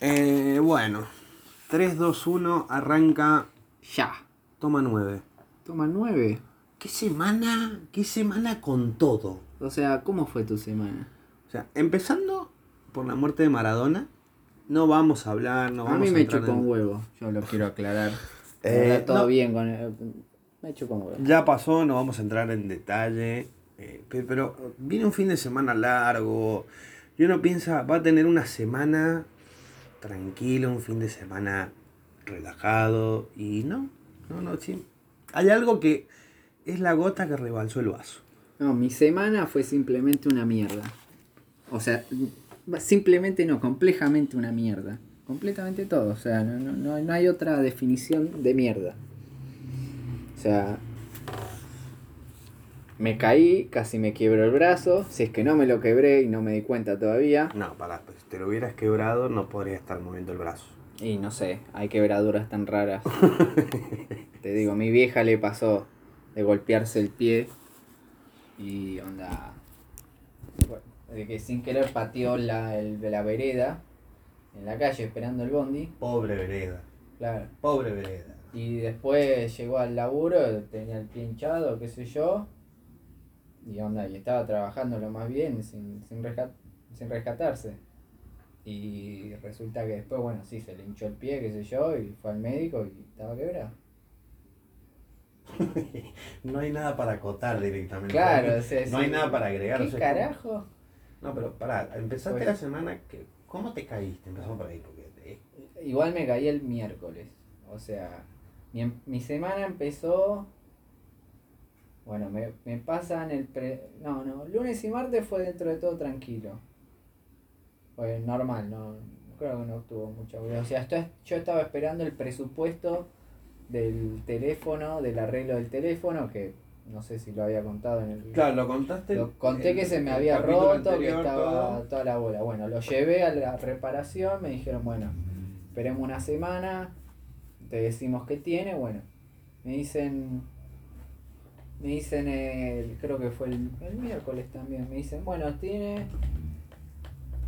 Eh, bueno, 3, 2, 1, arranca. Ya. Toma 9. Toma nueve. ¿Qué semana? ¿Qué semana con todo? O sea, ¿cómo fue tu semana? O sea, empezando por la muerte de Maradona, no vamos a hablar, no a vamos mí a me entrar chupó en- un huevo, yo lo quiero aclarar. Eh, Está todo no. bien con el... Me chupó un huevo. Ya pasó, no vamos a entrar en detalle. eh, pe- pero viene un fin de semana largo. Y uno piensa, va a tener una semana tranquila, un fin de semana relajado. Y no, no, no, sí. Hay algo que es la gota que rebalsó el vaso. No, mi semana fue simplemente una mierda. O sea, simplemente no, complejamente una mierda. Completamente todo. O sea, no, no, no, hay otra definición de mierda. O sea, me caí, casi me quiebro el brazo. Si es que no me lo quebré y no me di cuenta todavía. No, para, si te lo hubieras quebrado, no podría estar moviendo el brazo. Y no sé, hay quebraduras tan raras. Te digo, a mi vieja le pasó de golpearse el pie y onda. bueno, de que sin querer pateó la, el, de la vereda en la calle esperando el bondi. Pobre vereda, Claro. pobre vereda. Y después llegó al laburo, tenía el pie hinchado, qué sé yo. Y onda, y estaba trabajando lo más bien, sin, sin, rescat- sin rescatarse. Y resulta que después, bueno, sí, se le hinchó el pie, qué sé yo, y fue al médico y estaba quebrado. No hay nada para acotar directamente. Claro, o sea, no sí. hay nada para agregar. ¿Qué o sea, carajo? No, pero pará, empezaste Pues- la semana que. ¿Cómo te caíste? Empezamos por ahí, porque te- Igual me caí el miércoles. O sea, mi, em- mi semana empezó. Bueno, me, me pasan el pre. No, no, lunes y martes fue dentro de todo tranquilo. Fue normal, no. Creo que no tuvo mucha O sea, esto- yo estaba esperando el presupuesto del teléfono, del arreglo del teléfono, que no sé si lo había contado en el. Claro, lo contaste. Lo conté que se me había roto, que estaba todo. toda la bola. Bueno, lo llevé a la reparación, me dijeron, bueno, esperemos una semana, te decimos qué tiene, bueno. Me dicen, me dicen, el, creo que fue el, el miércoles también, me dicen, bueno, tiene,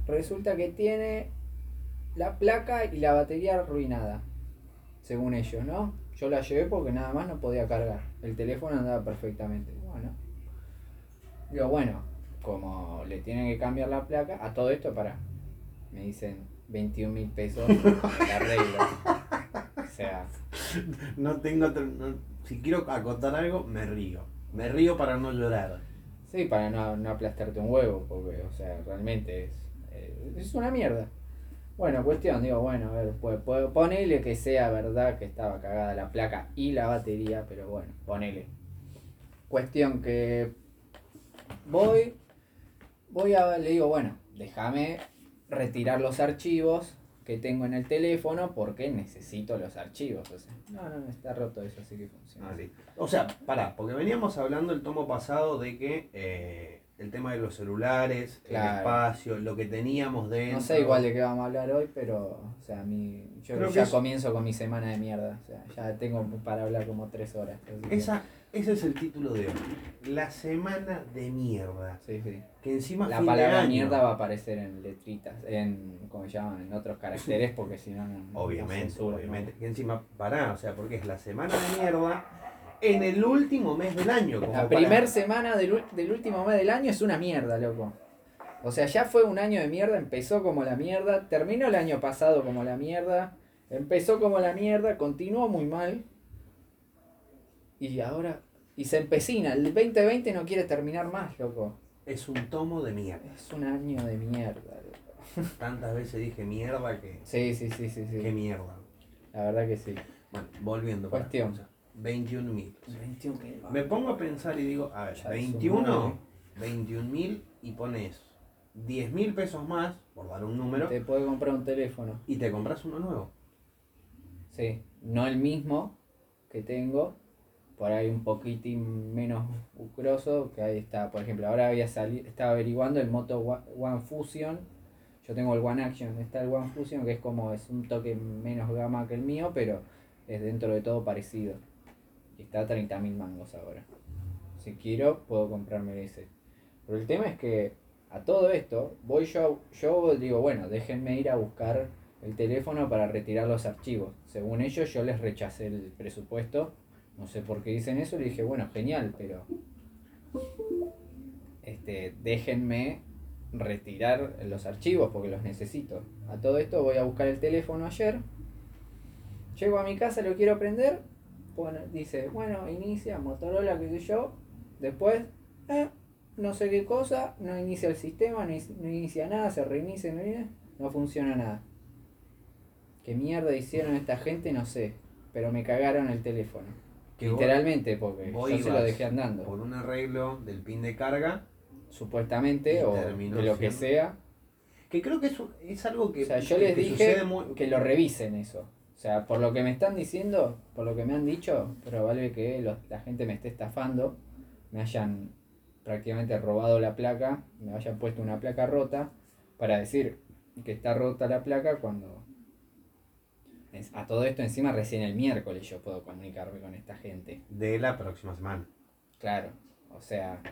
resulta que tiene la placa y la batería arruinada, según ellos, ¿no? Yo la llevé porque nada más no podía cargar, el teléfono andaba perfectamente, bueno. Digo, bueno, como le tienen que cambiar la placa, a todo esto, para, me dicen 21 mil pesos el arreglo. O sea, No tengo. no- si quiero acotar algo, me río. Me río para no llorar. sí, para no, no aplastarte un huevo, porque, o sea, realmente es, es una mierda. Bueno, cuestión, digo, bueno, a ver, pues, pues, ponele que sea verdad que estaba cagada la placa y la batería, pero bueno, ponele. Cuestión que voy, voy a, le digo, bueno, déjame retirar los archivos que tengo en el teléfono porque necesito los archivos. No, no, está roto eso, así que funciona. Ah. O sea, pará, porque veníamos hablando el tomo pasado de que eh, el tema de los celulares, el espacio, lo que teníamos dentro. No sé igual de qué vamos a hablar hoy, pero, o sea, mi, yo Creo que ya es- comienzo con mi semana de mierda. O sea, ya tengo para hablar como tres horas. que- Esa, ese es el título de hoy. La semana de mierda. Sí, sí. Que encima La palabra año. mierda va a aparecer en letritas, en, ¿cómo se llaman? En otros caracteres, porque si no, no. no Obviamente, censura, obviamente. ¿no? Que encima, pará, o sea, porque es la semana de mierda en el último mes del año. como La para- primer semana del, del último mes del año es una mierda, loco. O sea, ya fue un año de mierda, empezó como la mierda, terminó el año pasado como la mierda, empezó como la mierda, continuó muy mal. Y ahora, y se empecina, el 2020 no quiere terminar más, loco. Es un tomo de mierda. Es un año de mierda, loco. Tantas veces dije mierda que. Sí, sí, sí, sí, Qué sí. mierda. La verdad que sí. Bueno, volviendo. Pará, Cuestión. o sea, 21 mil. 21 Me pongo a pensar y digo, a ver, Ya es un 21, nueve. 21 mil y pones 10 mil pesos más, por dar un número, Te puede comprar un teléfono. y te compras uno nuevo. Sí, no el mismo que tengo, por ahí un poquitín menos grosso, que ahí está, por ejemplo, ahora había salido, estaba averiguando el Moto One Fusion, yo tengo el One Action, está el One Fusion que es como, es un toque menos gama que el mío, pero es dentro de todo parecido. Y está a 30 mil mangos ahora. Si quiero, puedo comprarme ese. Pero el tema es que a todo esto, voy yo, yo digo, bueno, déjenme ir a buscar el teléfono para retirar los archivos. Según ellos, yo les rechacé el presupuesto. No sé por qué dicen eso. Le dije, bueno, genial, pero este, déjenme retirar los archivos porque los necesito. A todo esto voy a buscar el teléfono ayer. Llego a mi casa, lo quiero prender. Dice, bueno, inicia Motorola, qué sé yo. Después, eh, no sé qué cosa, no inicia el sistema, no, inicia nada, se reinicia, no, no funciona nada. ¿Qué mierda hicieron esta gente? No sé. Pero me cagaron el teléfono. Literalmente, porque yo se lo dejé andando. Por un arreglo del pin de carga. Supuestamente, o de lo que sea. Que creo que es, es algo que. O sea, yo les dije que lo revisen eso. O sea, por lo que me están diciendo, por lo que me han dicho, probable que la gente me esté estafando, me hayan prácticamente robado la placa, me hayan puesto una placa rota para decir que está rota la placa cuando a todo esto encima recién el miércoles yo puedo comunicarme con esta gente. De la próxima semana. Claro, o sea...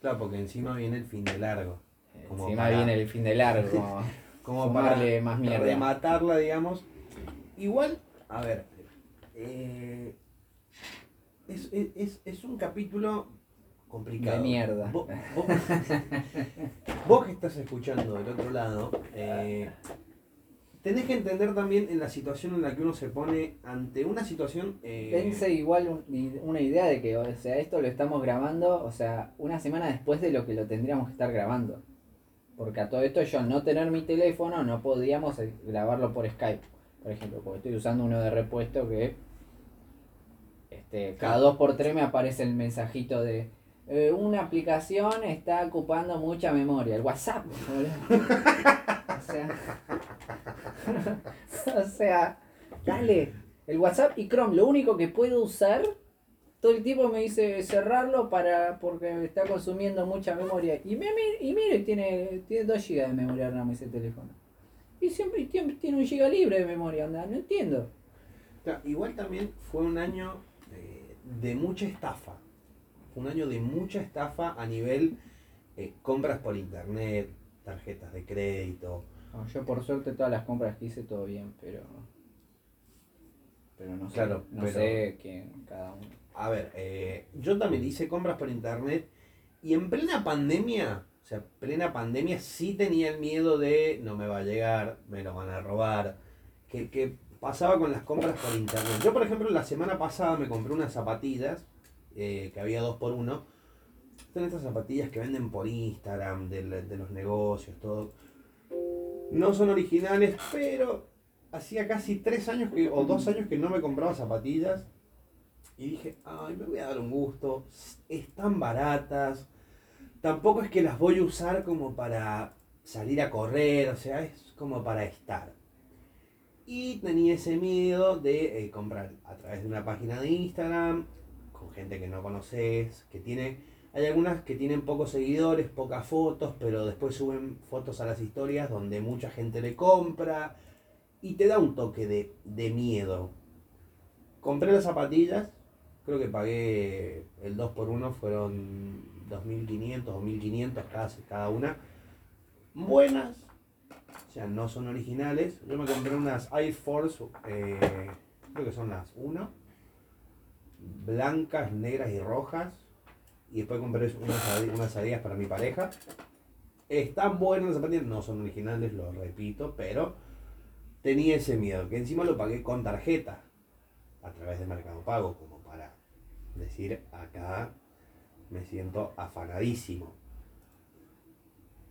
Claro, porque encima viene el fin de largo. encima viene el fin de largo. como para más mierda. rematarla, digamos. Igual, a ver, eh, es, es, es, un capítulo complicado. De mierda. Vos, que estás escuchando del otro lado, eh, tenés que entender también en la situación en la que uno se pone ante una situación... Eh... Pense igual una idea de que, o sea, esto lo estamos grabando, o sea, una semana después de lo que lo tendríamos que estar grabando. Porque a todo esto yo al no tener mi teléfono no podíamos eh, grabarlo por Skype, por ejemplo, porque estoy usando uno de repuesto que este, cada dos por tres me aparece el mensajito de eh, una aplicación está ocupando mucha memoria, el WhatsApp. o sea, o sea, dale, el WhatsApp y Chrome, lo único que puedo usar, todo el tiempo me dice cerrarlo para porque está consumiendo mucha memoria. Y, me, y mire, tiene, tiene 2 GB de memoria RAM ese teléfono. Y siempre, tiene un GB libre de memoria, anda, no entiendo. igual también fue un año eh, de mucha estafa. Fue un año de mucha estafa a nivel eh, compras por internet, tarjetas de crédito, yo por suerte todas las compras que hice todo bien, pero. Pero no sé, no sé quién, cada uno. A ver, eh, yo también hice compras por internet y en plena pandemia, o sea, plena pandemia sí tenía el miedo de no me va a llegar, me lo van a robar. Que, pasaba con las compras por internet. Yo, por ejemplo, la semana pasada me compré unas zapatillas, eh, que había dos por uno. Son estas zapatillas que venden por Instagram, de, de los negocios, todo no son originales, pero hacía casi tres años que, o dos años que no me compraba zapatillas. Y dije, ay, me voy a dar un gusto. Están baratas. Tampoco es que las voy a usar como para salir a correr, o sea, es como para estar. Y tenía ese miedo de eh, comprar a través de una página de Instagram, con gente que no conoces, que tiene hay algunas que tienen pocos seguidores, pocas fotos, pero después suben fotos a las historias donde mucha gente le compra y te da un toque de, miedo. Compré las zapatillas, creo que pagué el 2x1, fueron 2.500 o 1.500 cada, cada una. Buenas, o sea, no son originales. Yo me compré unas Air Force, eh, creo que son las 1, blancas, negras y rojas y después compré unas, unas para mi pareja. Están buenas las zapatillas, no son originales, lo repito, pero tenía ese miedo, que encima lo pagué con tarjeta, a través de Mercado Pago, como para decir, acá me siento afanadísimo.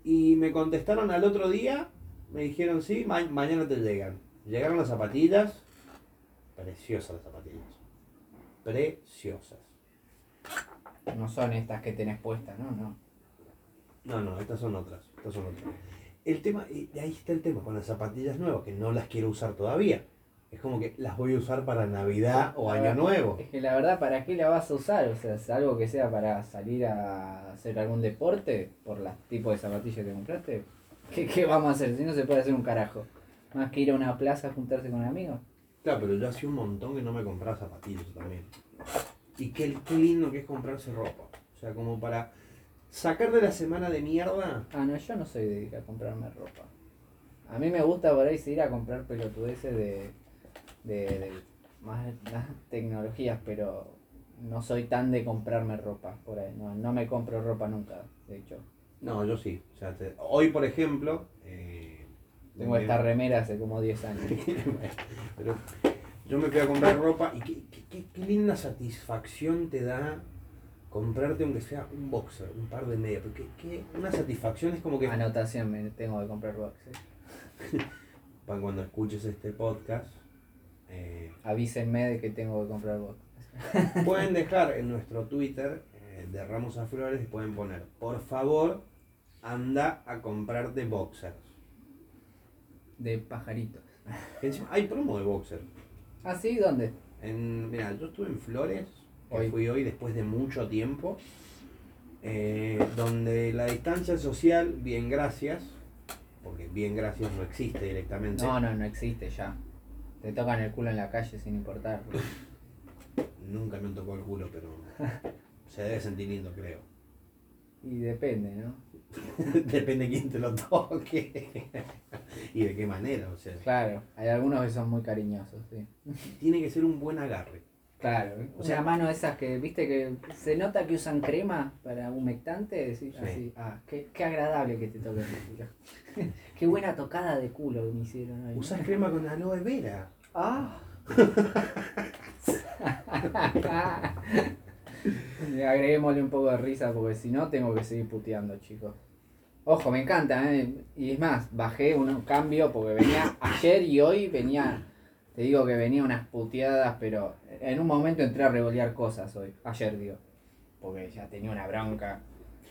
Y me contestaron al otro día, me dijeron, sí, mañana te llegan. Llegaron las zapatillas, preciosas las zapatillas, preciosas. No son estas que tenés puestas, ¿no? No. No, no, estas son otras. Estas son otras. El tema, y ahí está el tema con las zapatillas nuevas, que no las quiero usar todavía. Es como que las voy a usar para Navidad o Año Nuevo. Es que la verdad, ¿para qué la vas a usar? O sea, algo que sea para salir a hacer algún deporte por los tipos de zapatillas que compraste. ¿Qué, ¿Qué, vamos a hacer? Si no se puede hacer un carajo. Más que ir a una plaza a juntarse con amigos. Claro, pero yo hacía un montón que no me compraba zapatillas también. Y qué, lindo que es comprarse ropa. O sea, como para sacar de la semana de mierda. Ah, no, yo no soy de ir a comprarme ropa. A mí me gusta por ahí ir a comprar pelotudeces de, de, de más, tecnologías, pero no soy tan de comprarme ropa por ahí. No, no me compro ropa nunca, de hecho. No, yo sí. O sea, te- hoy, por ejemplo. eh, Tengo me- esta remera hace como 10 años. Pero yo me fui a comprar ropa y qué, qué- qué- qué linda satisfacción te da comprarte aunque sea un boxer, un par de medias. Porque qué- una satisfacción es como que Anotación, me tengo que comprar boxes. para cuando escuches este podcast eh, Avísenme de que tengo que comprar boxes. pueden dejar en nuestro Twitter eh, de Ramos a Flores y pueden poner por favor anda a comprarte boxers. De pajaritos. Encima, hay promo de boxer. ¿Ah, sí? ¿Dónde? En, mira, yo estuve en Flores, que Hoy. fui hoy después de mucho tiempo, eh, donde la distancia social, bien gracias, porque bien gracias no existe directamente. No, no, no existe ya. Te tocan el culo en la calle sin importar. Nunca me tocó el culo, pero se debe sentir lindo, creo. Y depende, ¿no? Depende quién te lo toque y de qué manera, o sea, Claro, hay algunos que son muy cariñosos, sí. tiene que ser un buen agarre. Claro, O o sea- sea, mano de esas que, viste que se nota que usan crema para humectante, decís Sí. así, ah, qué, qué agradable que te toquen el culo. qué buena tocada de culo que me hicieron hoy. ¿no? Usás crema con aloe vera. Ah. Agreguémosle un poco de risa porque si no tengo que seguir puteando, chicos. Ojo, me encanta, ¿eh? Y es más, bajé un cambio porque venía ayer y hoy venía, te digo que venía unas puteadas, pero en un momento entré a revolear cosas hoy, ayer digo, porque ya tenía una bronca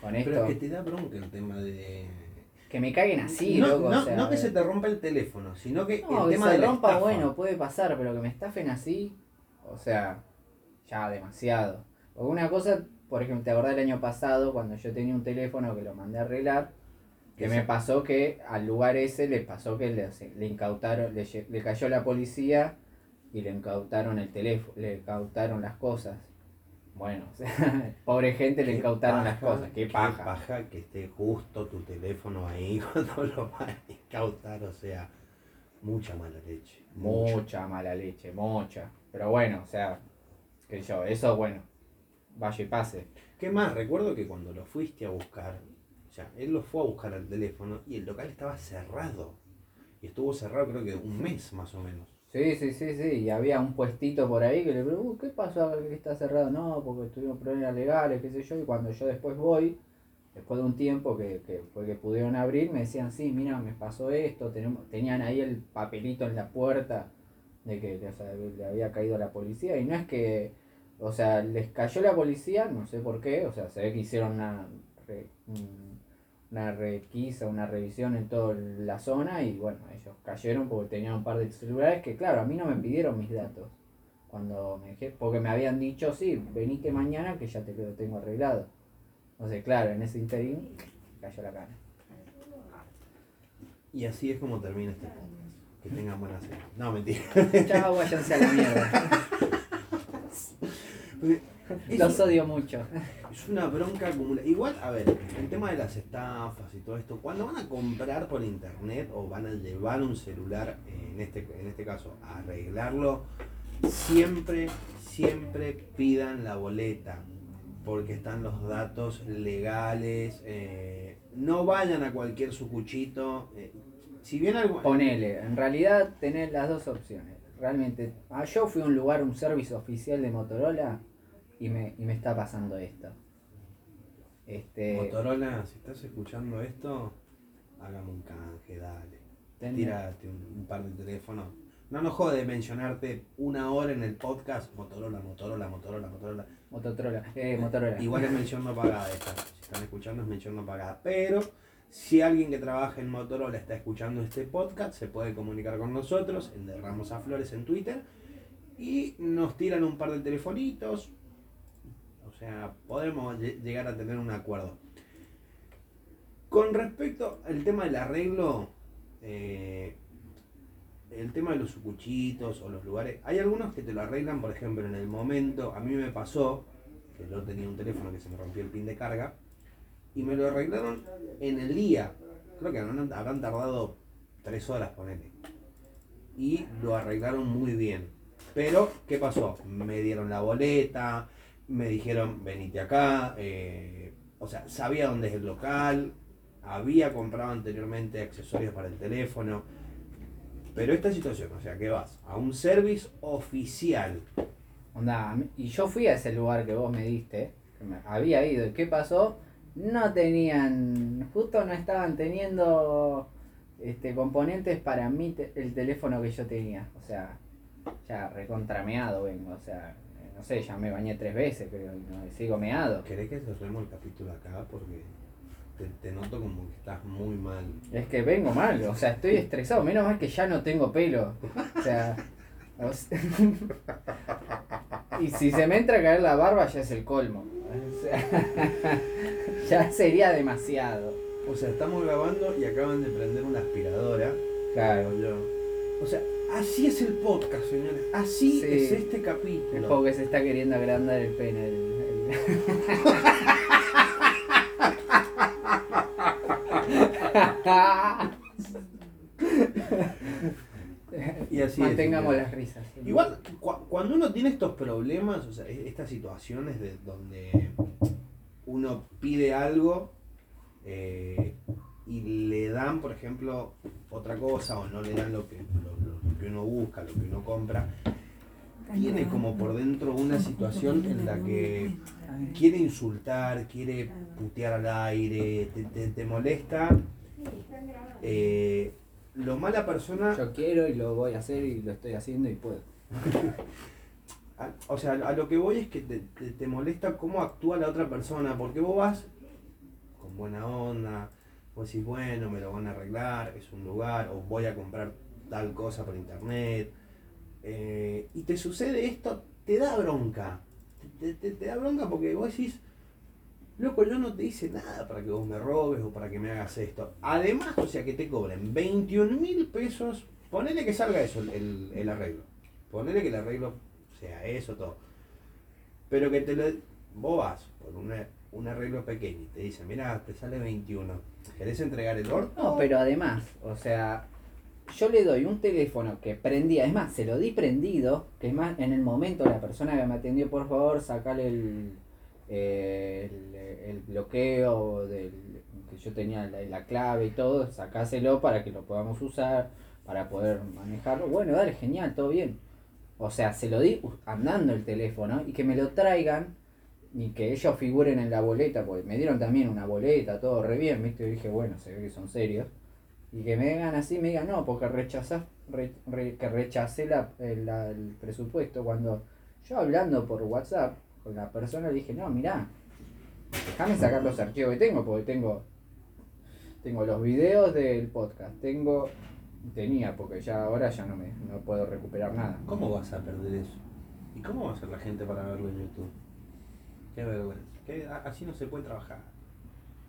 con esto. Pero es que te da bronca el tema de... Que me caguen así, no, loco. no, o sea, no que se te rompa el teléfono, sino que No, el que tema se de la rompa, estafa. bueno, puede pasar, pero que me estafen así, o sea, ya demasiado. Porque una cosa, por ejemplo, te acordás el año pasado cuando yo tenía un teléfono que lo mandé a arreglar, que me pasó que al lugar ese le pasó que le, le incautaron, le, le cayó la policía y le incautaron el teléfono, le incautaron las cosas. Bueno, o sea, pobre gente le incautaron las paja, cosas, qué qué paja. que esté justo tu teléfono ahí cuando lo van a incautar, o sea, mucha mala leche. mucha. Mucha mala leche, mucha. Pero bueno, o sea, que yo, eso bueno, vaya y pase. ¿Qué más? Recuerdo que cuando lo fuiste a buscar, sea, él lo fue a buscar al teléfono y el local estaba cerrado. Y estuvo cerrado creo que un mes más o menos. Sí, sí, sí, sí, y había un puestito por ahí que le pregunté, "Uh, ¿qué pasó que está cerrado? No, porque tuvimos problemas legales, qué sé yo, y cuando yo después voy, después de un tiempo que, que fue que pudieron abrir, me decían, sí, mira, me pasó esto, tenemos, tenían ahí el papelito en la puerta de que o sea, le había caído la policía, y no es que, o sea, les cayó la policía, no sé por qué, o sea, se ve que hicieron una, una requisa, una revisión en toda la zona y bueno, ellos cayeron porque tenían un par de celulares que claro, a mí no me pidieron mis datos. Cuando me dije, porque me habían dicho, sí, venite mañana que ya te lo tengo arreglado. Entonces, claro, en ese interín cayó la cana. Y así es como termina este podcast. Que tengan buena cena. No, mentira. Chao, váyanse a la mierda. Los odio mucho. Es una bronca acumulada. Igual, a ver, el tema de las estafas y todo esto, cuando van a comprar por internet o van a llevar un celular, en este, en este caso, a arreglarlo, siempre, siempre pidan la boleta. Porque están los datos legales. eh, no vayan a cualquier sucuchito. eh, si bien algo. Ponele, en realidad tenés las dos opciones. Realmente, ah, yo fui a un lugar, un servicio oficial de Motorola y me, y me está pasando esto. Este, Motorola, si estás escuchando esto, hágame un canje, dale. ten- Tírate un, un par de teléfonos. No nos jode mencionarte una hora en el podcast Motorola, Motorola, Motorola, Motorola. Motorola, eh, Motorola. Igual es mención no pagada esta. Si están escuchando es mención no pagada. Pero si alguien que trabaja en Motorola está escuchando este podcast, se puede comunicar con nosotros, el de Ramos a Flores en Twitter. Y nos tiran un par de telefonitos. O sea, podemos lle- llegar a tener un acuerdo. Con respecto al tema del arreglo, eh, el tema de los sucuchitos o los lugares, hay algunos que te lo arreglan, por ejemplo, en el momento, a mí me pasó, que yo tenía un teléfono que se me rompió el pin de carga, y me lo arreglaron en el día. Creo que habrán, habrán tardado tres horas, ponele. Y lo arreglaron muy bien. Pero, ¿qué pasó? Me dieron la boleta, me dijeron, venite acá. eh, o sea, sabía dónde es el local, había comprado anteriormente accesorios para el teléfono. Pero esta situación, o sea, que vas a un service oficial. Onda, y yo fui a ese lugar que vos me diste, que me- había ido, ¿y qué pasó? No tenían, justo no estaban teniendo este componentes para mí el teléfono que yo tenía, o sea, ya recontrameado vengo, o sea, no sé, ya me bañé tres veces, pero no, sigo meado. ¿Querés que cerremos el capítulo acá? Porque te, te noto como que estás muy mal. Es que vengo mal, o sea, estoy estresado, menos mal que ya no tengo pelo, o sea, o sea, y si se me entra a caer la barba ya es el colmo, o sea, ya sería demasiado. O sea, estamos grabando y acaban de prender una aspiradora. Claro. O sea, así es el podcast, señores. Así Sí. es este el capítulo. juego que se está queriendo agrandar el pene. el- el- Y así Mantengamos es, las risas. Igual, cu- cuando uno tiene estos problemas, o sea, e- estas situaciones de donde uno pide algo eh, y le dan, por ejemplo, otra cosa o no le dan lo que, lo, lo que uno busca, lo que uno compra, tiene como por dentro una situación en la que quiere insultar, quiere putear al aire, te, te- te molesta. eh, lo mala persona Yo quiero y lo voy a hacer y lo estoy haciendo y puedo. A- O sea, a lo que voy es que te, te- te molesta cómo actúa la otra persona, porque vos vas con buena onda, vos decís, bueno, me lo van a arreglar, es un lugar, o voy a comprar tal cosa por internet, eh, y te sucede esto, te da bronca, te, te- da bronca porque vos decís, loco, yo no te hice nada para que vos me robes o para que me hagas esto. Además, o sea, que te cobren 21 mil pesos, ponele que salga eso, el- el- arreglo. Ponele que el arreglo sea eso, todo. Pero que te lo. Vos vas por un arreglo pequeño y te dicen, mira, te sale 21. ¿Querés entregar el orto? No, pero además, o sea, yo le doy un teléfono que prendía, es más, se lo di prendido, que es más, en el momento la persona que me atendió, por favor, sacale el, el bloqueo del, que yo tenía la, la clave y todo, sacáselo para que lo podamos usar, para poder manejarlo. Bueno, dale, genial, todo bien. O sea, se lo di andando el teléfono y que me lo traigan y que ellos figuren en la boleta, porque me dieron también una boleta, todo re bien, ¿viste? Y dije, bueno, se ve que son serios. Y que me digan así, me digan, no, porque rechazás, re- que rechacé la- el presupuesto. Cuando yo hablando por WhatsApp con la persona le dije, no, mirá, déjame sacar los archivos que tengo, porque tengo, tengo los videos del podcast, tengo, tenía, porque ya ahora ya no me no puedo recuperar nada. ¿Cómo vas a perder eso? ¿Y cómo va a ser la gente para verlo en YouTube? Qué vergüenza. Qué- a- así no se puede trabajar.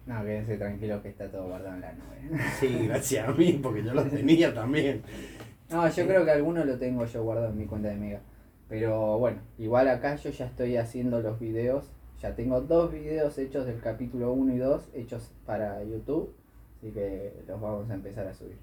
No, quédense tranquilos que está todo guardado en la nube. Sí, gracias a mí, porque yo lo tenía también. No, yo creo que alguno lo tengo yo guardado en mi cuenta de Mega. Pero bueno, igual acá yo ya estoy haciendo los videos. Ya tengo dos videos hechos del capítulo 1 y 2 hechos para YouTube. Así que los vamos a empezar a subir.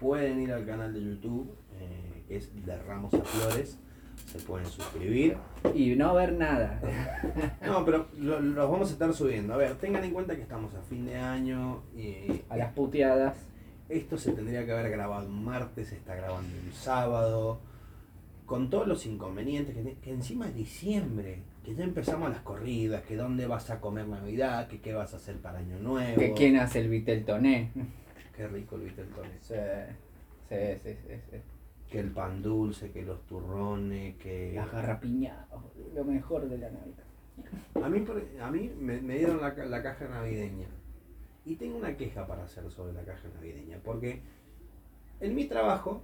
Pueden ir al canal de YouTube, eh, que es de Ramos a Flores. Se pueden suscribir. Y no ver nada. No, pero lo- los vamos a estar subiendo. A ver, tengan en cuenta que estamos a fin de año. Y A las puteadas. esto se tendría que haber grabado un martes, se está grabando un sábado. Con todos los inconvenientes que, que encima es diciembre, que ya empezamos las corridas, que dónde vas a comer Navidad, que qué vas a hacer para Año Nuevo. Que quién hace el Vitel Toné. Qué rico el Viteltoné. Sí, sí, sí, sí, sí. Que el pan dulce, que los turrones, que... Las garrapiñadas, lo mejor de la Navidad. A mí, a mí me, me dieron la, la caja navideña. Y tengo una queja para hacer sobre la caja navideña. Porque en mi trabajo,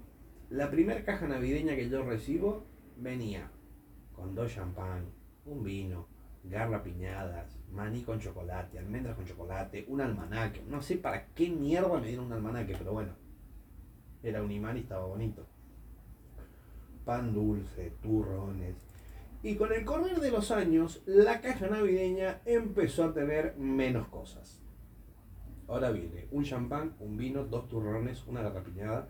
la primera caja navideña que yo recibo venía con dos champán, un vino, garrapiñadas, maní con chocolate, almendras con chocolate, un almanaque. No sé para qué mierda me dieron un almanaque, pero bueno. Era un imán y estaba bonito. Pan dulce, turrones, y con el correr de los años, la caja navideña empezó a tener menos cosas. ahora viene un champán, un vino, dos turrones, una garrapiñada,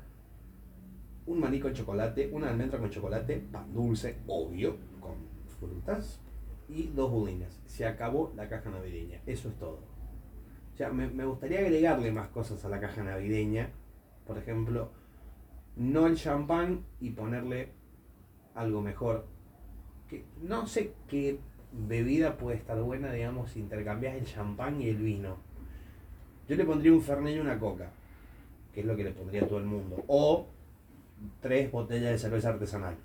un maní con chocolate, una almendra con chocolate, pan dulce, obvio, con frutas, y dos budines. Se acabó la caja navideña. Eso es todo. O sea, me, me gustaría agregarle más cosas a la caja navideña. Por ejemplo, no el champán y ponerle algo mejor. Que no sé qué bebida puede estar buena, digamos, si intercambias el champán y el vino. Yo le pondría un fernet y una coca, que es lo que le pondría a todo el mundo. O tres botellas de cerveza artesanal.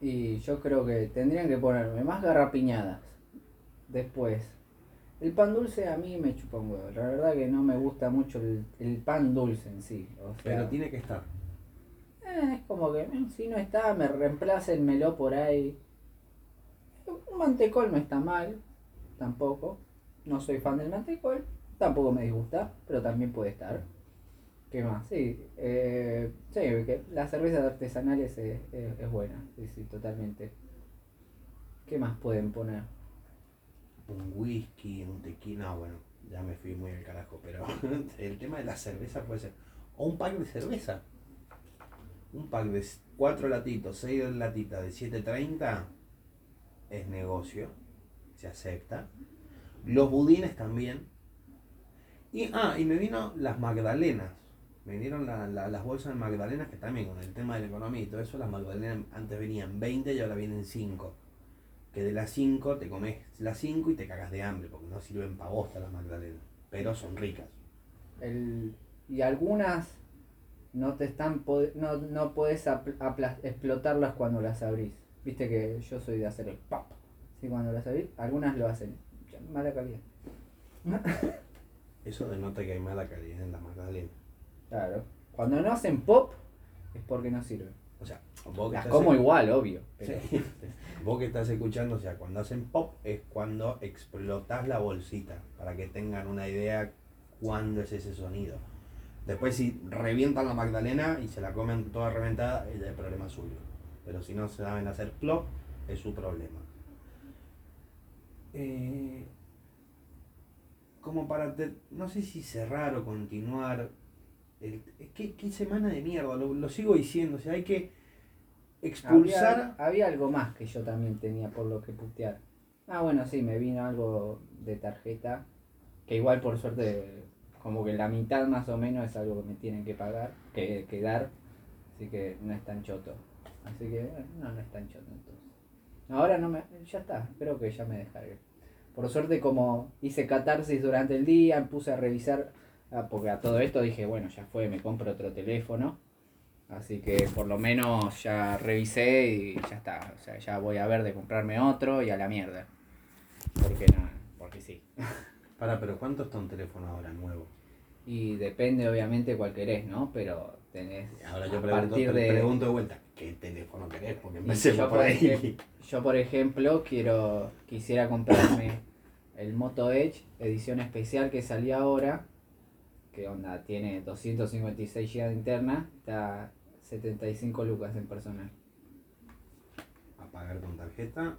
Y yo creo que tendrían que ponerme más garrapiñadas. Después, el pan dulce a mí me chupa un huevo. La verdad que no me gusta mucho el, el pan dulce en sí. O sea, Pero tiene que estar. Eh, es como que eh, si no está, me reemplácenmelo por ahí. Un mantecol no está mal, tampoco. No soy fan del mantecol, tampoco me disgusta, pero también puede estar. ¿Qué más? Sí, eh, sí que la cerveza artesanal es, es, es buena, sí, sí, totalmente. ¿Qué más pueden poner? Un whisky, un tequila, no, bueno, ya me fui muy al carajo, pero el tema de la cerveza puede ser. O un pack de cerveza. Un pack de cuatro latitos, seis latitas de 7.30 es negocio, se acepta. Los budines también. Y, ah, y me vino las magdalenas. Me vinieron la- la- las bolsas de magdalenas que también con el tema de la economía y todo eso, las magdalenas antes venían 20 y ahora vienen 5. Que de las 5 te comes las 5 y te cagas de hambre porque no sirven para bosta las magdalenas. Pero son ricas. El, y algunas no te están no, no puedes explotarlas cuando las abrís. Viste que yo soy de hacer el pop. ¿sí? Cuando las abrís, algunas lo hacen. Mala calidad. Eso denota que hay mala calidad en las magdalenas. Claro. Cuando no hacen pop es porque no sirven. O sea, vos que, Las como igual, obvio. pero- Sí. vos que estás escuchando, o sea, cuando hacen pop es cuando explotás la bolsita, para que tengan una idea cuándo es ese sonido. Después si revientan la magdalena y se la comen toda reventada, es el problema suyo. Pero si no se saben hacer plop, es su problema. Eh, como para, te- no sé si cerrar o continuar, el, es que qué semana de mierda, lo, lo sigo diciendo, o sea, hay que expulsar... Había, había algo más que yo también tenía por lo que putear. Ah, bueno, sí, me vino algo de tarjeta. Que igual por suerte, como que la mitad más o menos es algo que me tienen que pagar, que, que dar. Así que no es tan choto. Así que, bueno, no, no es tan choto entonces. Ahora no me. Ya está, creo que ya me descargué. Por suerte, como hice catarsis durante el día, me puse a revisar. ah, porque a todo esto dije, bueno, ya fue, me compro otro teléfono. Así que por lo menos ya revisé y ya está. O sea, ya voy a ver de comprarme otro y a la mierda. Porque nada, porque sí. Para, pero ¿cuánto está un teléfono ahora nuevo? Y depende obviamente cuál querés, ¿no? Pero tenés Ahora yo a pregunto, partir de... pregunto de vuelta, ¿qué teléfono querés? Porque empecemos yo, por por ahí. ejemplo, yo por ejemplo quiero quisiera comprarme el Moto Edge edición especial que salió ahora que onda tiene 256 GB de interna está 75 lucas en personal ¿A pagar con tarjeta?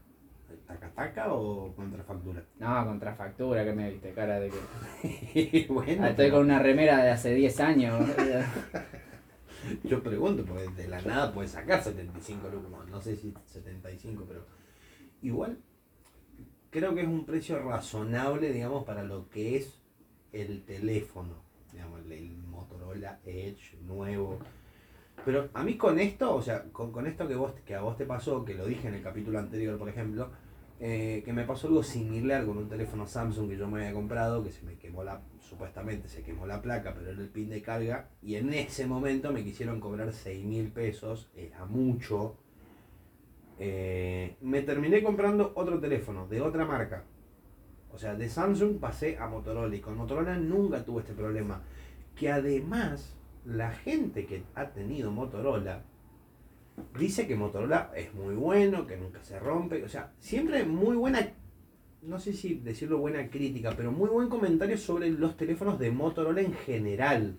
¿Taca taca o contra factura? no contra factura que me viste cara de que bueno, Ah, estoy pero con una remera de hace 10 años yo pregunto, porque de la nada puedes sacar 75 lucas, no, sé si 75, pero igual creo que es un precio razonable, digamos, para lo que es el teléfono, digamos, el Motorola Edge nuevo. Pero a mí con esto, o sea, con, con esto que, vos, que a vos te pasó, que lo dije en el capítulo anterior, por ejemplo, eh, que me pasó algo similar con un teléfono Samsung que yo me había comprado, que se me quemó la, supuestamente se quemó la placa, pero era el pin de carga, y en ese momento me quisieron cobrar 6 mil pesos, era mucho. Eh, me terminé comprando otro teléfono de otra marca. O sea, de Samsung pasé a Motorola y con Motorola nunca tuve este problema. Que además, la gente que ha tenido Motorola dice que Motorola es muy bueno, que nunca se rompe. O sea, siempre muy buena, no sé si decirlo buena crítica, pero muy buen comentario sobre los teléfonos de Motorola en general.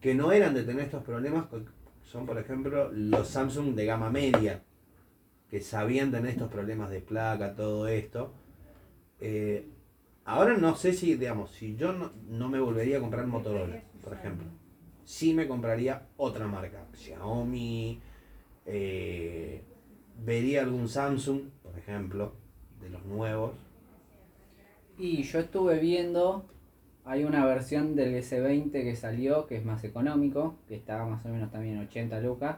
Que no eran de tener estos problemas, son por ejemplo los Samsung de gama media, que sabían tener estos problemas de placa, todo esto. Eh, Ahora no sé si, digamos, si yo no, no me volvería a comprar Motorola, por ejemplo. Sí me compraría otra marca. Xiaomi, eh, vería algún Samsung, por ejemplo, de los nuevos. Y yo estuve viendo, hay una versión del S20 que salió, que es más económico, que estaba más o menos también 80 lucas,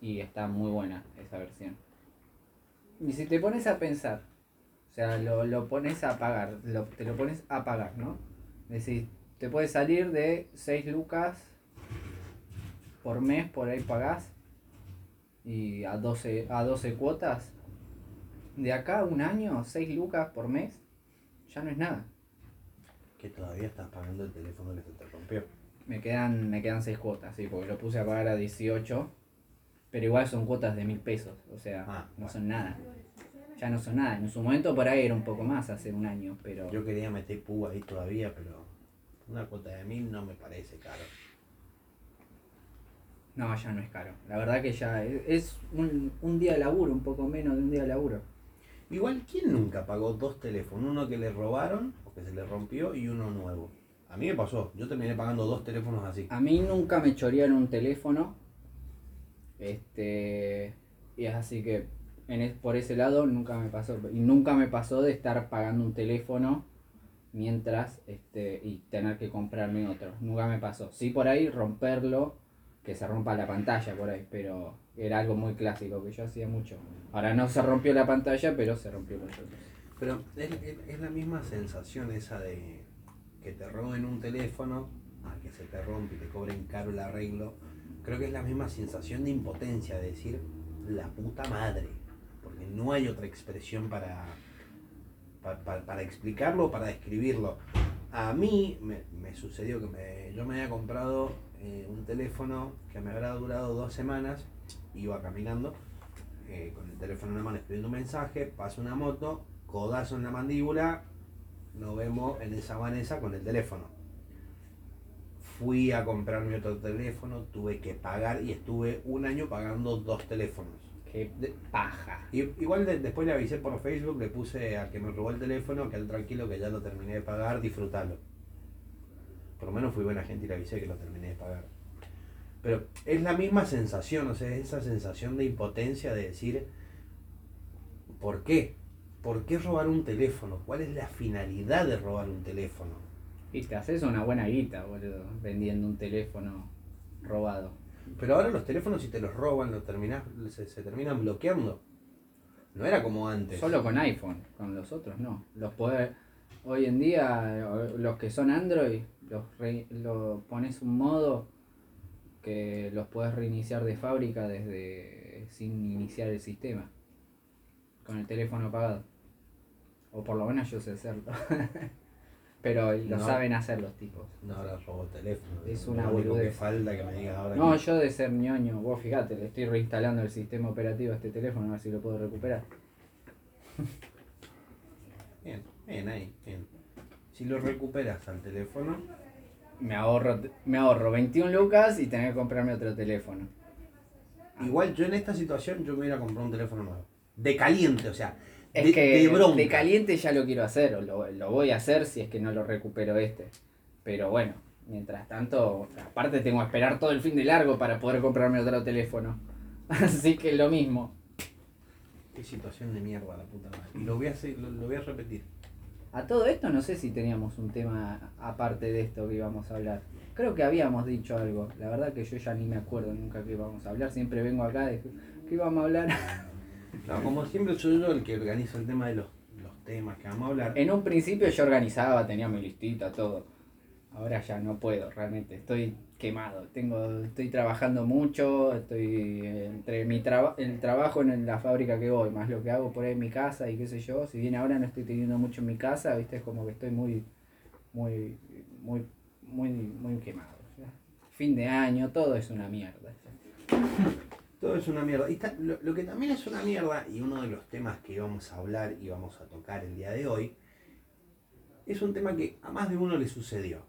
y está muy buena esa versión. Y si te pones a pensar, o sea, lo, lo pones a pagar, lo- te lo pones a pagar, ¿no? Decir, te puede salir de 6 lucas por mes, por ahí pagás, y a 12, a 12 cuotas. De acá a un año, 6 lucas por mes, ya no es nada. Que todavía estás pagando el teléfono que se te rompió. Me quedan, me quedan 6 cuotas, sí, porque lo puse a pagar a 18, pero igual son cuotas de mil pesos, o sea, Ah, no bueno. son nada. Ya no son nada. En su momento por ahí era un poco más, hace un año, pero... Yo quería meter púa ahí todavía, pero una cuota de mil no me parece caro. No, ya no es caro. La verdad que ya es, un, un día de laburo, un poco menos de un día de laburo. Igual, ¿quién nunca pagó dos teléfonos? Uno que le robaron o que se le rompió y uno nuevo. A mí me pasó, yo terminé pagando dos teléfonos así. A mí nunca me chorearon un teléfono. Este. Y es así que en es- por ese lado nunca me pasó. Y nunca me pasó de estar pagando un teléfono mientras este y tener que comprarme otro. Nunca me pasó. Sí por ahí romperlo, que se rompa la pantalla por ahí, pero era algo muy clásico que yo hacía mucho. Ahora no se rompió la pantalla, pero se rompió los otros. Pero es, es- es la misma sensación esa de que te roben un teléfono, a que se te rompe y te cobren caro el arreglo. Creo que es la misma sensación de impotencia, de decir la puta madre. Porque no hay otra expresión para, pa- pa- para, explicarlo para describirlo. A mí me, me sucedió que me- yo me había comprado eh, un teléfono que me habrá durado dos semanas, iba caminando eh, con el teléfono en la mano escribiendo un mensaje, pasa una moto, codazo en la mandíbula, nos vemos en esa vanesa con el teléfono. Fui a comprarme otro teléfono, tuve que pagar y estuve un año pagando dos teléfonos. Qué paja. Y, igual de- después le avisé por Facebook, le puse al que me robó el teléfono, que al tranquilo que ya lo terminé de pagar, disfrutalo. Por lo menos fui buena gente y le avisé que lo terminé de pagar. Pero es la misma sensación, o sea, es esa sensación de impotencia de decir, ¿por qué? ¿Por qué robar un teléfono? ¿Cuál es la finalidad de robar un teléfono? Y te haces una buena guita, boludo, vendiendo un teléfono robado. Pero ahora los teléfonos si te los roban, los terminás, se, se terminan bloqueando. No era como antes. Solo con iPhone, con los otros no. Los poder, hoy en día, eh, los que son Android, los re- lo pones un modo que los puedes reiniciar de fábrica desde sin iniciar el sistema. Con el teléfono apagado. O por lo menos yo sé hacerlo. Pero lo No. saben hacer los tipos. No, ahora robo teléfono. Es una boludez. falta que me digas ahora. No, que- yo de ser ñoño, vos fíjate, le estoy reinstalando el sistema operativo a este teléfono a ver si lo puedo recuperar. Bien, bien ahí, bien. Si lo recuperas al teléfono, Me ahorro, me ahorro 21 lucas y tener que comprarme otro teléfono. igual yo en esta situación yo me hubiera comprado un teléfono nuevo. De caliente, o sea, Es de, que de bronca. de caliente ya lo quiero hacer, o lo, lo voy a hacer si es que no lo recupero este. Pero bueno, mientras tanto, aparte tengo que esperar todo el fin de largo para poder comprarme otro teléfono. Así que lo mismo. Qué situación de mierda, la puta madre. Y lo voy a, hacer, lo, lo voy a repetir. A todo esto no sé si teníamos un tema aparte de esto que íbamos a hablar. Creo que habíamos dicho algo. La verdad que yo ya ni me acuerdo nunca que íbamos a hablar. Siempre vengo acá de que íbamos a hablar. Como siempre soy yo el que organiza el tema de los, los temas que vamos a hablar. En un principio yo organizaba, tenía mi listita, todo. Ahora ya no puedo, realmente. Estoy quemado. Tengo, estoy trabajando mucho, estoy entre mi traba- el trabajo en la fábrica que voy, más lo que hago por ahí en mi casa y qué sé yo. Si bien ahora no estoy teniendo mucho en mi casa, viste, es como que estoy muy, muy, muy, muy, muy quemado. Fin de año, todo es una mierda. Todo es una mierda. Y ta- lo, lo que también es una mierda, y uno de los temas que vamos a hablar y vamos a tocar el día de hoy, es un tema que a más de uno le sucedió.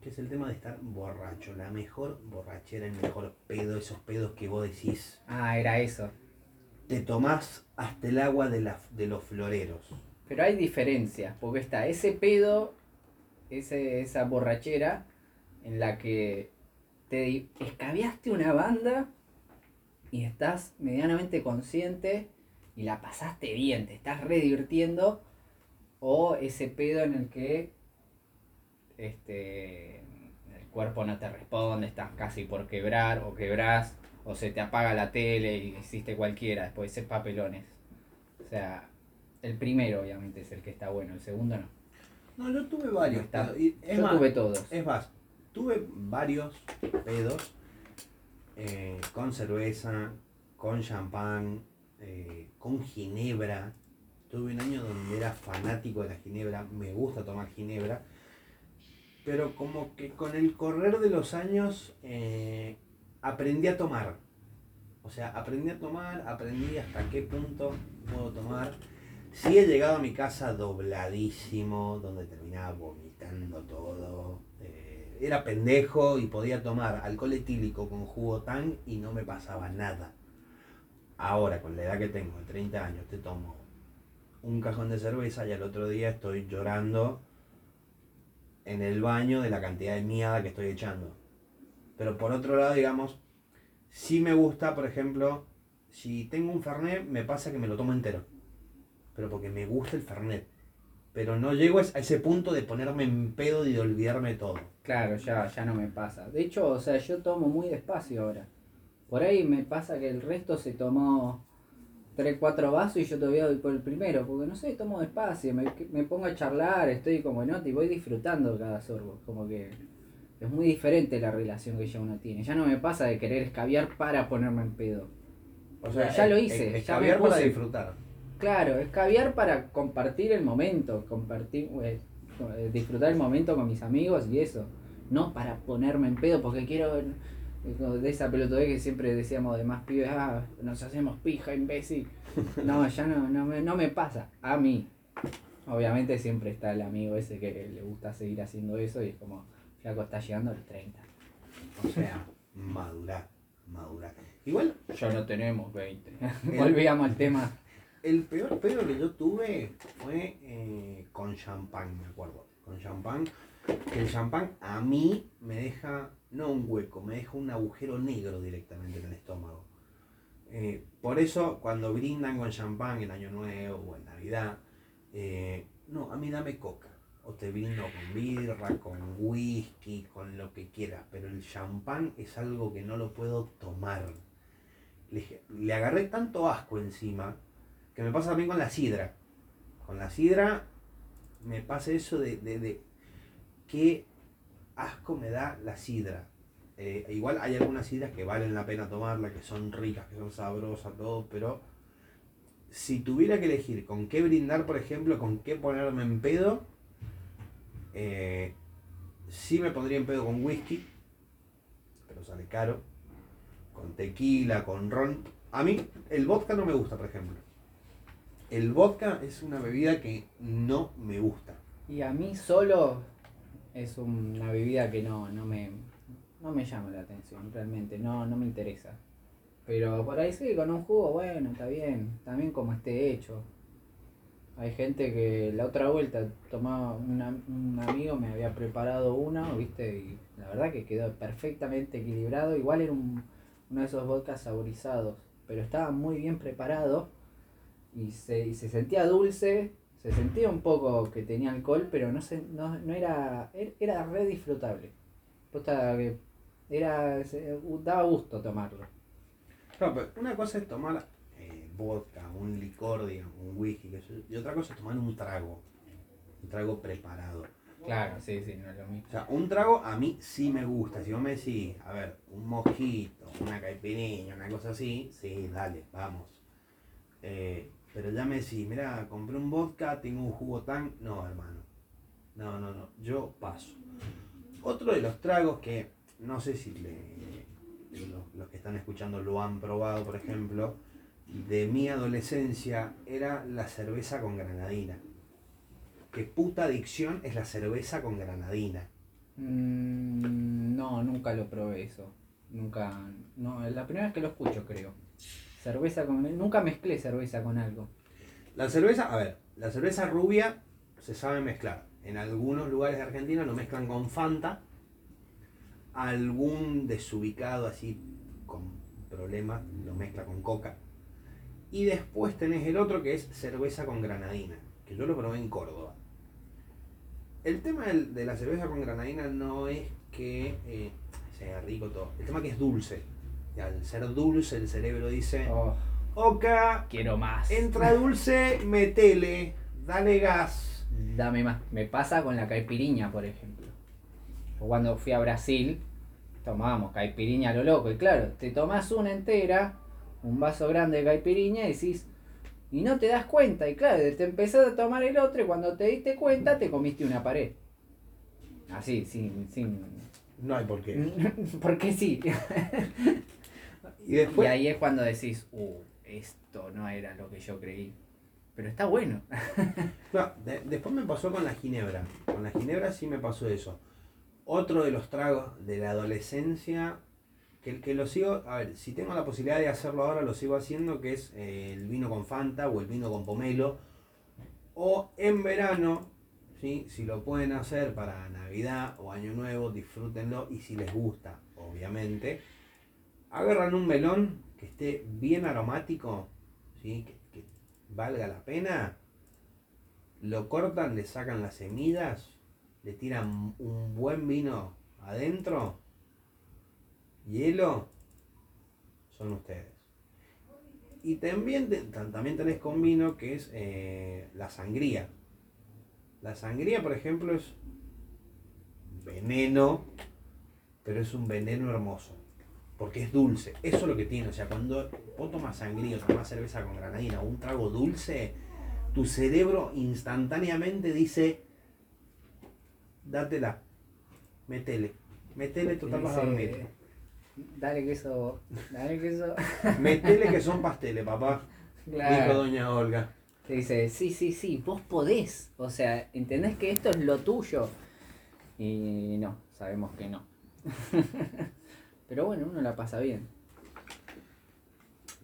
Que es el tema de estar borracho. La mejor borrachera, el mejor pedo, esos pedos que vos decís. Ah, era eso. Te tomás hasta el agua de, la, de los floreros. Pero hay diferencias, porque está ese pedo, ese, esa borrachera en la que te escabiaste una banda y estás medianamente consciente y la pasaste bien, te estás re divirtiendo, o ese pedo en el que este, el cuerpo no te responde, estás casi por quebrar o quebrás, o se te apaga la tele y hiciste cualquiera, después ese papelones. O sea, el primero obviamente es el que está bueno, el segundo no. No, yo tuve varios. Está- pedos, y es Yo más, tuve todos. Es más, tuve varios pedos eh, con cerveza, con champán, eh, con ginebra. Tuve un año donde era fanático de la ginebra, me gusta tomar ginebra, pero como que con el correr de los años eh, aprendí a tomar. O sea, aprendí a tomar, aprendí hasta qué punto puedo tomar. Sí he llegado a mi casa dobladísimo, donde terminaba vomitando todo. Era pendejo y podía tomar alcohol etílico con jugo tan y no me pasaba nada. Ahora, con la edad que tengo, de 30 años, te tomo un cajón de cerveza y al otro día estoy llorando en el baño de la cantidad de mierda que estoy echando. Pero por otro lado, digamos, sí me gusta, por ejemplo, si tengo un Fernet, me pasa que me lo tomo entero. Pero porque me gusta el Fernet. Pero no llego a ese punto de ponerme en pedo y de olvidarme todo. Claro, ya, ya no me pasa. De hecho, o sea, yo tomo muy despacio ahora. Por ahí me pasa que el resto se tomó 3, 4 vasos y yo todavía voy por el primero, porque no sé, tomo despacio, me, me pongo a charlar, estoy como en y voy disfrutando cada sorbo. Como que es muy diferente la relación que ya uno tiene. Ya no me pasa de querer escabiar para ponerme en pedo. O sea, ya lo hice, es- ya me escabiar para disfrutar. Claro, escabiar para compartir el momento, compartir, eh, eh, disfrutar el momento con mis amigos y eso. No para ponerme en pedo porque quiero eh, de esa pelotudez que siempre decíamos de más pibes, ah, nos hacemos pija, imbécil. No, ya no, no, me, no me pasa. A mí. Obviamente siempre está el amigo ese que le gusta seguir haciendo eso y es como, Flaco está llegando a los 30. O sea, madurar, madurar. Igual, Ya no tenemos 20. El- Volvíamos al tema. El peor pedo que yo tuve fue eh, con champán, me acuerdo. Con champán. El champán a mí me deja, no un hueco, me deja un agujero negro directamente en el estómago. Eh, por eso, cuando brindan con champán en Año Nuevo o en Navidad, eh, no, a mí dame coca. O te brindo con birra, con whisky, con lo que quieras. Pero el champán es algo que no lo puedo tomar. Le, le agarré tanto asco encima que me pasa también con la sidra. Con la sidra me pasa eso de, de, de qué asco me da la sidra. Eh, igual hay algunas sidras que valen la pena tomarla, que son ricas, que son sabrosas, todo, pero si tuviera que elegir con qué brindar, por ejemplo, con qué ponerme en pedo, eh, sí me pondría en pedo con whisky, pero sale caro, con tequila, con ron. A mí el vodka no me gusta, por ejemplo. El vodka es una bebida que no me gusta. Y a mí solo es una bebida que no, no, me, no me llama la atención, realmente, no, no me interesa. Pero por ahí sí, con un jugo, bueno, está bien, también como esté hecho. Hay gente que la otra vuelta tomaba, una- un amigo me había preparado uno, viste, y la verdad que quedó perfectamente equilibrado. Igual era un, uno de esos vodkas saborizados, pero estaba muy bien preparado y se, y se sentía dulce, se sentía un poco que tenía alcohol, pero no, se, no, no era, er- era re disfrutable. Posta que era, se- daba gusto tomarlo. No, pero una cosa es tomar eh, vodka, un licor, digamos, un whisky, y otra cosa es tomar un trago. Un trago preparado. Claro, sí, sí, no es lo mismo. O sea, un trago a mí sí me gusta. Si vos me decís, a ver, un mojito, una caipirinha, una cosa así, sí, dale, vamos. Eh, pero ya me decís, mira, compré un vodka, tengo un jugo tan. No, hermano. No, no, no. Yo paso. Otro de los tragos que no sé si los, los que están escuchando lo han probado, por ejemplo, de mi adolescencia era la cerveza con granadina. Qué puta adicción es la cerveza con granadina. Mm, no, nunca lo probé eso. Nunca, no, es la primera vez que lo escucho, creo. Cerveza con, nunca mezclé cerveza con algo. La cerveza, a ver, la cerveza rubia se sabe mezclar. En algunos lugares de Argentina lo mezclan con Fanta. Algún desubicado así con problemas lo mezcla con Coca. Y después tenés el otro que es cerveza con granadina, que yo lo probé en Córdoba. El tema de la cerveza con granadina no es que eh, sea rico todo. El tema que es dulce. Y al ser dulce el cerebro dice, Oh, Oca, quiero más. entra dulce, metele, dale gas. Dame más. Me pasa con la caipiriña, por ejemplo. Yo cuando fui a Brasil, tomábamos caipiriña a lo loco. Y claro, te tomás una entera, un vaso grande de caipiriña y decís. Y no te das cuenta. Y claro, te empezás a tomar el otro y cuando te diste cuenta te comiste una pared. Así, sin. sin... No hay por qué. Porque sí. Y ahí es cuando decís, uh, esto no era lo que yo creí. Pero está bueno. no, de- después me pasó con la ginebra. Con la ginebra sí me pasó eso. Otro de los tragos de la adolescencia, que, que lo sigo, a ver, si tengo la posibilidad de hacerlo ahora, lo sigo haciendo, que es eh, el vino con Fanta o el vino con pomelo. O en verano, ¿sí? si lo pueden hacer para Navidad o Año Nuevo, disfrútenlo. Y si les gusta, obviamente, agarran un melón que esté bien aromático, ¿sí? que, valga la pena, lo cortan, le sacan las semillas, le tiran un buen vino adentro, hielo, son ustedes. Y también, también tenés con vino que es eh, la sangría. La sangría, por ejemplo, es veneno, pero es un veneno hermoso. Porque es dulce. Eso es lo que tiene. O sea, cuando vos tomas sangría o tomas cerveza con granadina o un trago dulce, tu cerebro instantáneamente dice, dátela, metele, metele, total vas a dormir. Dale queso, dale queso. Metele que son pasteles, papá, dijo Claro. doña Olga. Te dice, sí, sí, sí, vos podés. O sea, entendés que esto es lo tuyo. Y no, sabemos que no. Pero bueno, uno la pasa bien.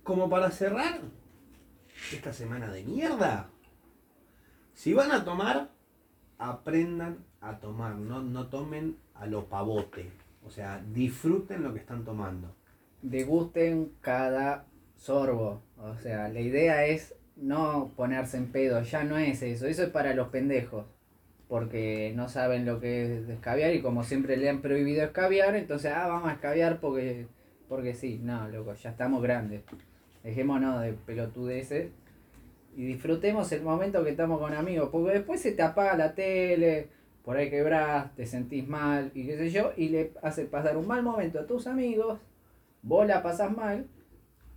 Como para cerrar esta semana de mierda, si van a tomar, aprendan a tomar, no, no tomen a lo pavote. O sea, disfruten lo que están tomando. Degusten cada sorbo. O sea, la idea es no ponerse en pedo. Ya no es eso. Eso es para los pendejos. Porque no saben lo que es escabiar y como siempre le han prohibido escabiar, entonces, ah, vamos a escabiar porque, porque sí. No, loco, ya estamos grandes. Dejémonos de pelotudeces y disfrutemos el momento que estamos con amigos. Porque después se te apaga la tele, por ahí quebrás, te sentís mal y qué sé yo, y le hace pasar un mal momento a tus amigos, vos la pasás mal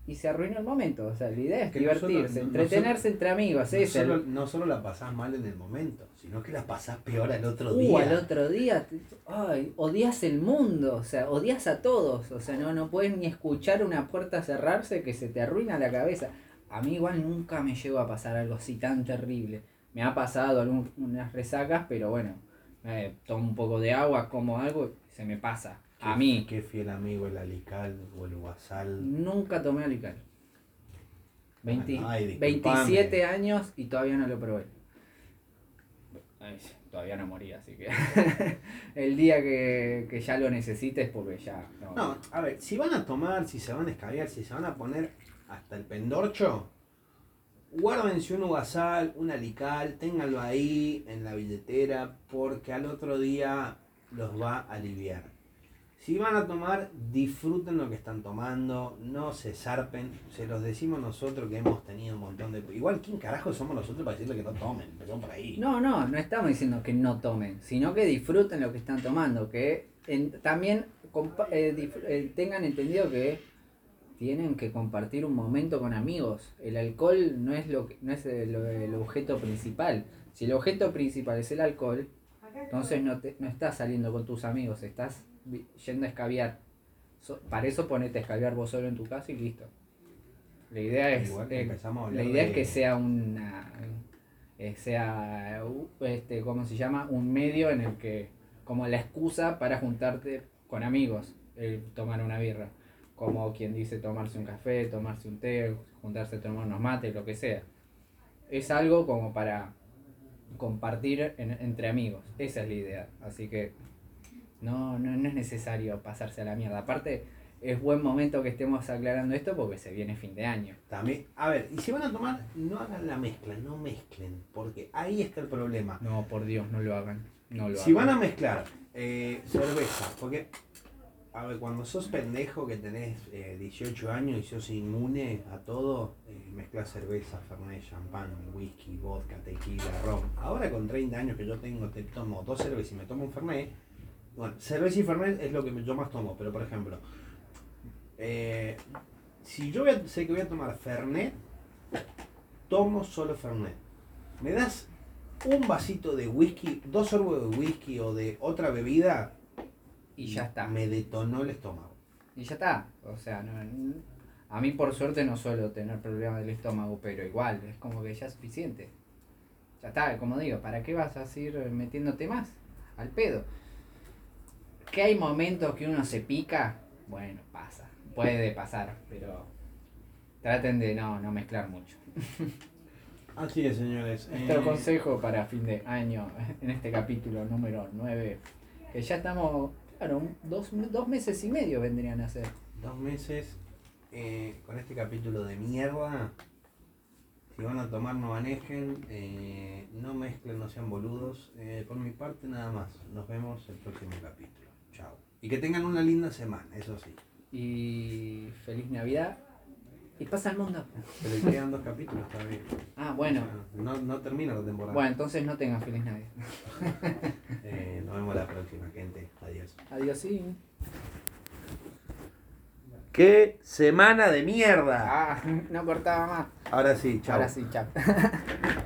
y se arruina el momento. O sea, la idea es Que solo- divertirse, no- entretenerse solo- entre amigos. No es el- solo, no solo la pasás mal en el momento, sino que la pasás peor al otro Uh, día. al otro día, ay, odias el mundo, o sea, odias a todos, o sea, no, no puedes ni escuchar una puerta cerrarse que se te arruina la cabeza. A mí igual nunca me llegó a pasar algo así tan terrible. Me ha pasado algunas resacas, pero bueno, eh, tomo un poco de agua, como algo y se me pasa. A Qué- mí, Qué fiel amigo el alical o el guasal. nunca tomé alical. 20 Ay, disculpame. 27 años y todavía no lo probé. Ay, todavía no morí, así que el día que, que ya lo necesites, porque ya no. No, a ver, si van a tomar, si se van a escabiar, si se van a poner hasta el pendorcho, guárdense un ugasal, un alical, ténganlo ahí en la billetera, porque al otro día los va a aliviar. Si van a tomar, disfruten lo que están tomando, no se zarpen, se los decimos nosotros que hemos tenido un montón de... Igual, ¿quién carajo somos nosotros para decirle que no tomen? Empezamos por ahí. No, no, no estamos diciendo que no tomen, sino que disfruten lo que están tomando, que en- también eh, eh, tengan entendido que tienen que compartir un momento con amigos. El alcohol no es lo que- no es el, el objeto principal. Si el objeto principal es el alcohol, entonces no, te, no estás saliendo con tus amigos, estás yendo a escabiar. So- para eso ponete a escabiar vos solo en tu casa y listo. La idea es, eh, la idea de- es que sea una eh, sea uh, este cómo se llama un medio en el que como la excusa para juntarte con amigos el tomar una birra como quien dice tomarse un café tomarse un té juntarse a tomar unos mates lo que sea es algo como para compartir en- entre amigos. Esa es la idea. Así que no, no, no es necesario pasarse a la mierda. Aparte, es buen momento que estemos aclarando esto porque se viene fin de año. También, a ver, y si van a tomar, no hagan la mezcla, no mezclen, porque ahí está el problema. No, por Dios, no lo hagan. No lo Si hagan. van a mezclar eh, cerveza, porque, a ver, cuando sos pendejo que tenés eh, 18 años y sos inmune a todo, eh, mezclas cerveza, fernet, champán, whisky, vodka, tequila, ron. Ahora con 30 años que yo tengo, te tomo dos cervezas y me tomo un fernet. Bueno, cerveza y fernet es lo que yo más tomo, pero por ejemplo, eh, si yo voy a- sé que voy a tomar fernet, tomo solo fernet. ¿Me das un vasito de whisky, dos sorbos de whisky o de otra bebida? Y ya está. Me detonó el estómago. Y ya está. O sea, no, a mí por suerte no suelo tener problemas del estómago, pero igual, es como que ya es suficiente. Ya está, como digo, ¿para qué vas a seguir metiéndote más? Al pedo. Que hay momentos que uno se pica, bueno, pasa. Puede pasar, pero traten de no, no mezclar mucho. Así es, señores. Nuestro Eh, consejo para fin de año, en este capítulo número 9, que ya estamos, claro, dos, dos meses y medio vendrían a ser. dos meses eh, con este capítulo de mierda. Si van a tomar, no manejen. eh, no mezclen, no sean boludos. Por mi parte, nada más. Nos vemos el próximo capítulo. Y que tengan una linda semana, eso sí. Y feliz Navidad. Y pasa el mundo. Pero quedan dos capítulos todavía. Ah, bueno. No, no termina la temporada. Bueno, entonces no tengan feliz Navidad. Eh, nos vemos la próxima, gente. Adiós. Adiós, sí. ¡Qué semana de mierda! Ah, no cortaba más. Ahora sí, chao. Ahora sí, chao.